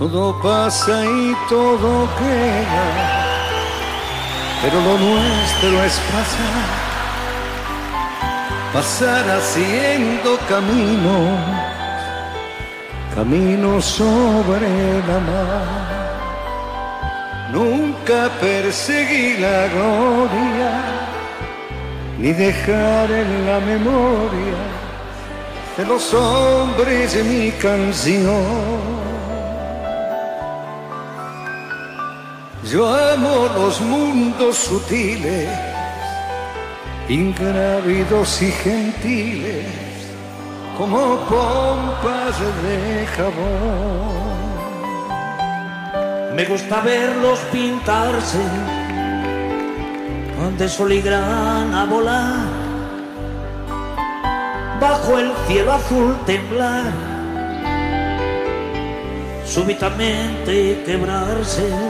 todo pasa y todo queda, pero lo nuestro es pasar, pasar haciendo camino, camino sobre la mar. Nunca perseguí la gloria, ni dejar en la memoria de los hombres mi canción Yo amo los mundos sutiles, ingrávidos y gentiles, como pompas de jabón. Me gusta verlos pintarse, de sol y grana volar, bajo el cielo azul temblar, súbitamente quebrarse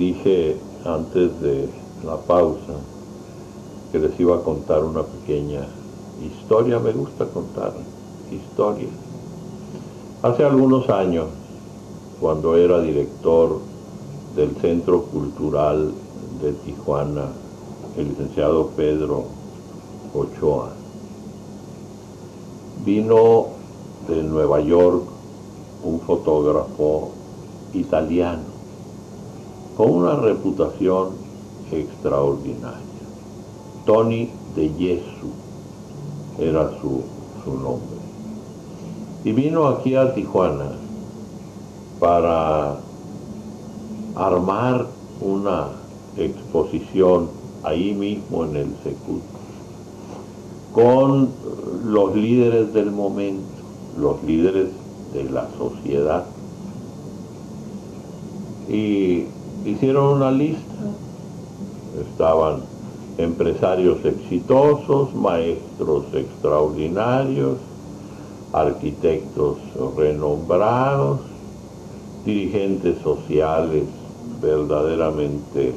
Dije antes de la pausa que les iba a contar una pequeña historia, me gusta contar historias. Hace algunos años, cuando era director del Centro Cultural de Tijuana, el licenciado Pedro Ochoa. Vino de Nueva York un fotógrafo italiano con una reputación extraordinaria. Tony de Jesu era su, su nombre. Y vino aquí a Tijuana para armar una exposición ahí mismo en el Secut con los líderes del momento, los líderes de la sociedad. Y hicieron una lista, estaban empresarios exitosos, maestros extraordinarios, arquitectos renombrados, dirigentes sociales verdaderamente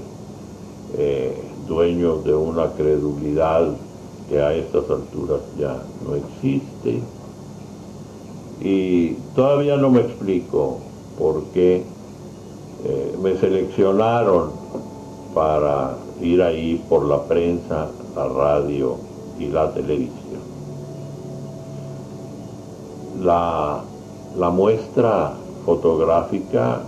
eh, dueños de una credulidad que a estas alturas ya no existe. Y todavía no me explico por qué eh, me seleccionaron para ir ahí por la prensa, la radio y la televisión. La, la muestra fotográfica,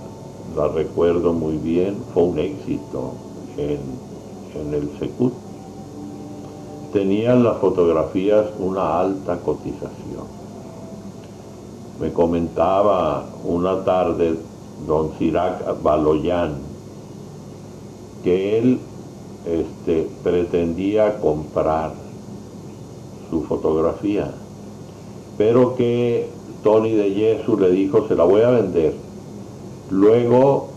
la recuerdo muy bien, fue un éxito en, en el Secut tenían las fotografías una alta cotización. Me comentaba una tarde don Sirac Baloyán que él este, pretendía comprar su fotografía, pero que Tony de Yesu le dijo se la voy a vender luego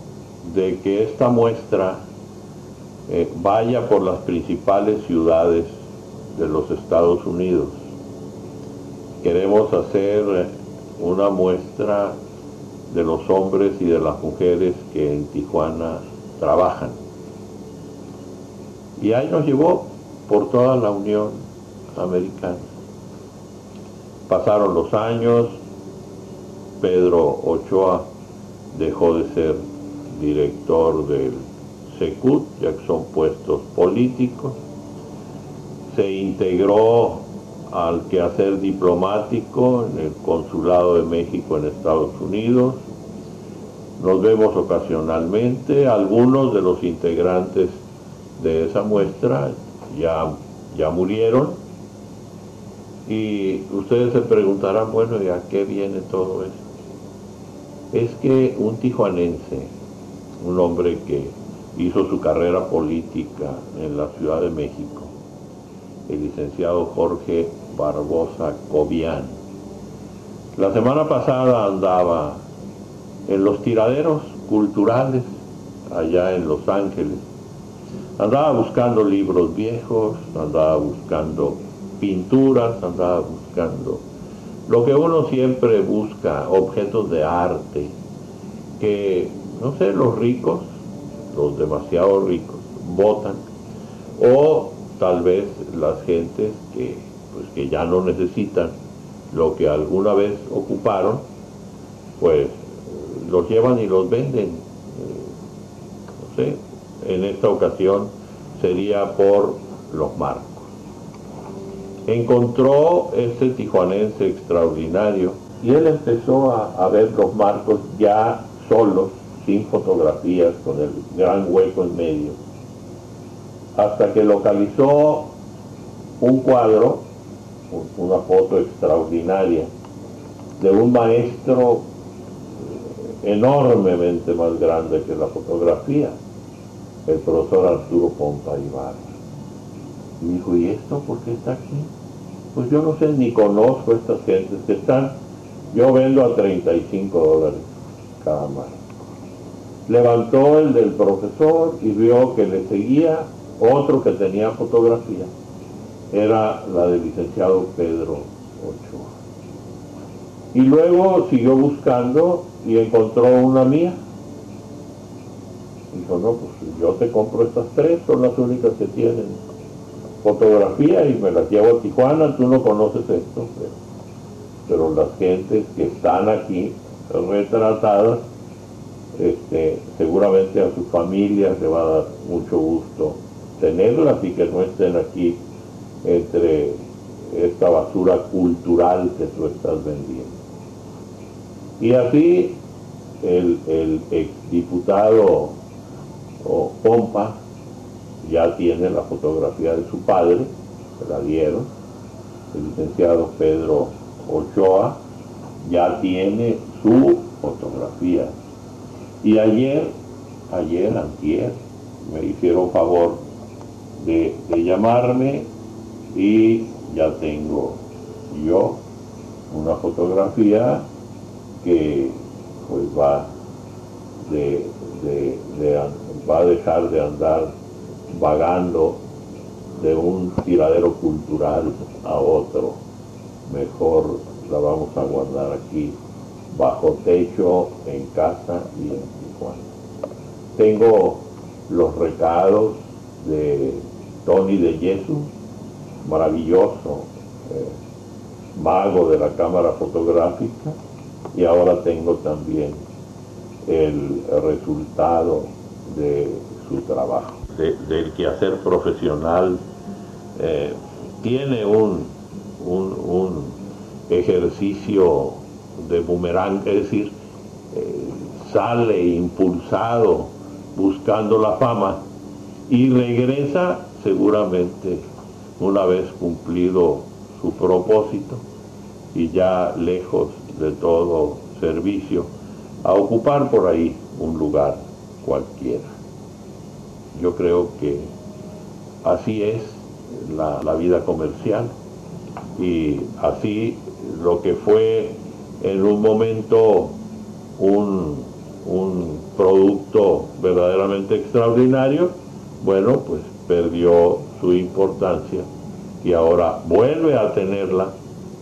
de que esta muestra eh, vaya por las principales ciudades de los Estados Unidos. Queremos hacer una muestra de los hombres y de las mujeres que en Tijuana trabajan. Y ahí nos llevó por toda la Unión Americana. Pasaron los años, Pedro Ochoa dejó de ser director del SECUT, ya que son puestos políticos, se integró al quehacer diplomático en el Consulado de México en Estados Unidos. Nos vemos ocasionalmente, algunos de los integrantes de esa muestra ya, ya murieron. Y ustedes se preguntarán, bueno, ¿y a qué viene todo esto? Es que un tijuanense, un hombre que hizo su carrera política en la Ciudad de México, el licenciado Jorge Barbosa Cobian. La semana pasada andaba en los tiraderos culturales allá en Los Ángeles. Andaba buscando libros viejos, andaba buscando pinturas, andaba buscando lo que uno siempre busca, objetos de arte, que, no sé, los ricos, los demasiado ricos, votan, o tal vez las gentes que, pues, que ya no necesitan lo que alguna vez ocuparon, pues los llevan y los venden. Eh, no sé, en esta ocasión sería por los marcos encontró este tijuanense extraordinario y él empezó a, ver los marcos ya solos, sin fotografías, con el gran hueco en medio, hasta que localizó un cuadro, una foto extraordinaria, de un maestro enormemente más grande que la fotografía, el profesor Arturo Pompa. Y dijo, ¿y esto por qué está aquí? pues yo no sé ni conozco a estas gentes que están, yo vendo a 35 dólares cada marco. Levantó el del profesor y vio que le seguía otro que tenía fotografía. Era la del licenciado Pedro Ochoa. Y luego siguió buscando y encontró una mía. Dijo, no, pues yo te compro estas tres, son las únicas que tienen fotografía y me las llevo a Tijuana, tú no conoces esto, pero, las gentes que están aquí retratadas, este, seguramente a sus familias le va a dar mucho gusto tenerlas y que no estén aquí entre esta basura cultural que tú estás vendiendo. Y así el, el exdiputado Pompa ya tiene la fotografía de su padre, la dieron, el licenciado Pedro Ochoa ya tiene su fotografía. Y ayer, ayer, antier, me hicieron favor de, llamarme y ya tengo yo una fotografía que pues va de, va a dejar de andar vagando de un tiradero cultural a otro. Mejor la vamos a guardar aquí, bajo techo, en casa y en Tijuana. Tengo los recados de Tony de Jesús, maravilloso eh, mago de la cámara fotográfica, y ahora tengo también el resultado de su trabajo. Del quehacer profesional eh, tiene un, un, ejercicio de boomerang, es decir, eh, sale impulsado buscando la fama y regresa seguramente una vez cumplido su propósito y ya lejos de todo servicio, a ocupar por ahí un lugar cualquiera. Yo creo que así es la, vida comercial y así lo que fue en un momento un, un producto verdaderamente extraordinario, bueno, pues perdió su importancia y ahora vuelve a tenerla,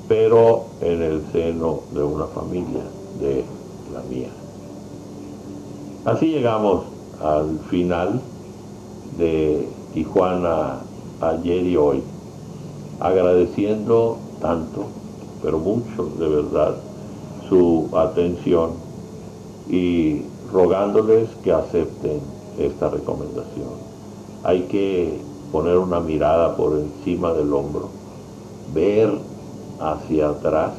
pero en el seno de una familia, de la mía. Así llegamos al final de Tijuana ayer y hoy, agradeciendo tanto, pero mucho de verdad, su atención y rogándoles que acepten esta recomendación. Hay que poner una mirada por encima del hombro, ver hacia atrás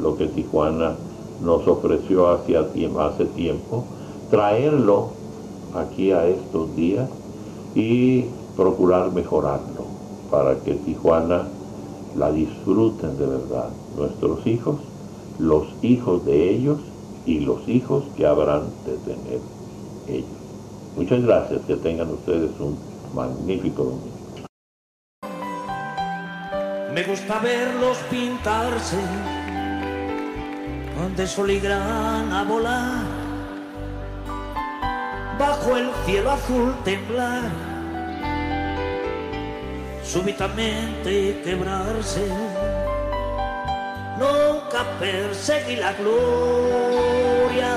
lo que Tijuana nos ofreció hace tiempo, traerlo aquí a estos días y procurar mejorarlo para que Tijuana la disfruten de verdad nuestros hijos, los hijos de ellos y los hijos que habrán de tener ellos. Muchas gracias, que tengan ustedes un magnífico. Me gusta verlos pintarse de sol grana volar, bajo el cielo azul temblar, súbitamente quebrarse, nunca perseguir la gloria.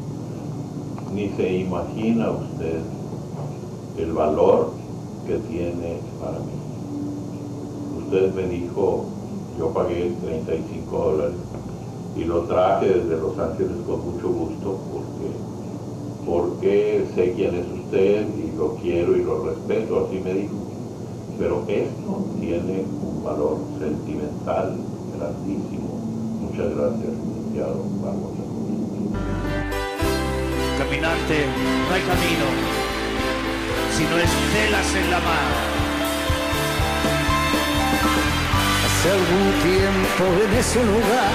ni se imagina usted el valor que tiene para mí. Usted me dijo yo pagué 35 dólares y lo traje desde Los Ángeles con mucho gusto porque, porque sé quién es usted y lo quiero y lo respeto, así me dijo. Pero esto tiene un valor sentimental grandísimo. Muchas gracias, licenciado Barbosa. Caminante, no hay camino, sino estelas en la mar hace algún tiempo en ese lugar,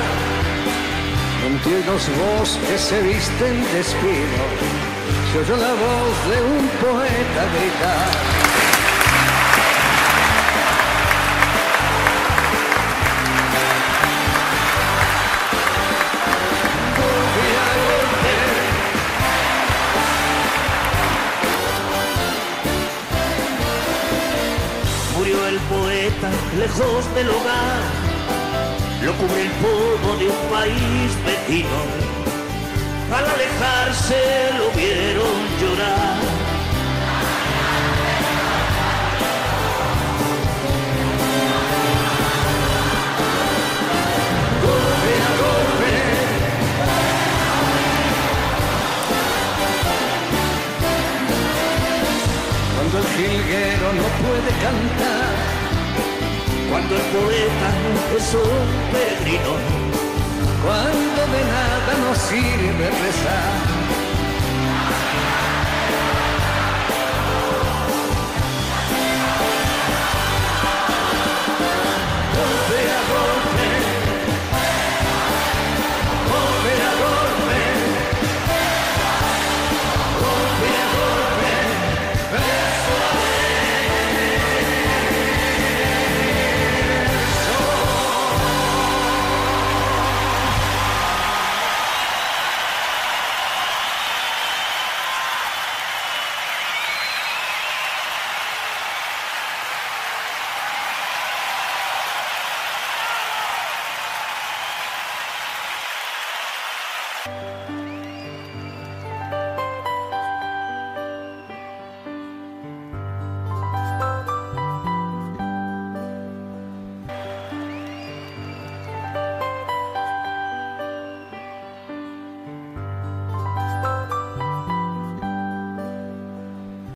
donde los bosques se visten de espino, se oyó la voz de un poeta gritar. Lejos del hogar, lo cubre el polvo de un país vecino. Al alejarse lo vieron llorar. Jilguero no puede cantar. Cuando el poeta es un peregrino, cuando de nada nos sirve rezar